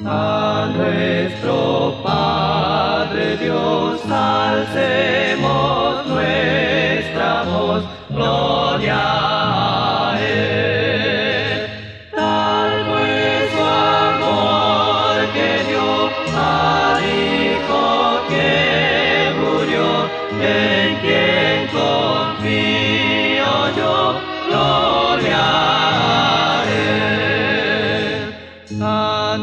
nuestro Padre Dios, alcemos nuestra voz, gloria a Él. Tal fue amor que dio al Hijo que murió, en quien confío yo, gloria a Él. A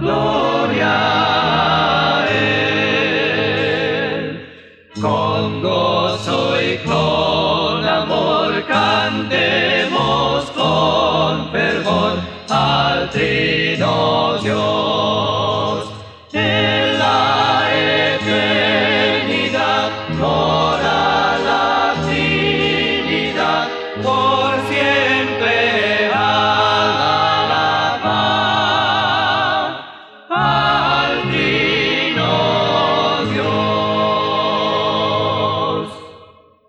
gloria a Él. Con lavó, y gloria cantemos con fervor al trino Dios. En la eternidad la Trinidad por siempre.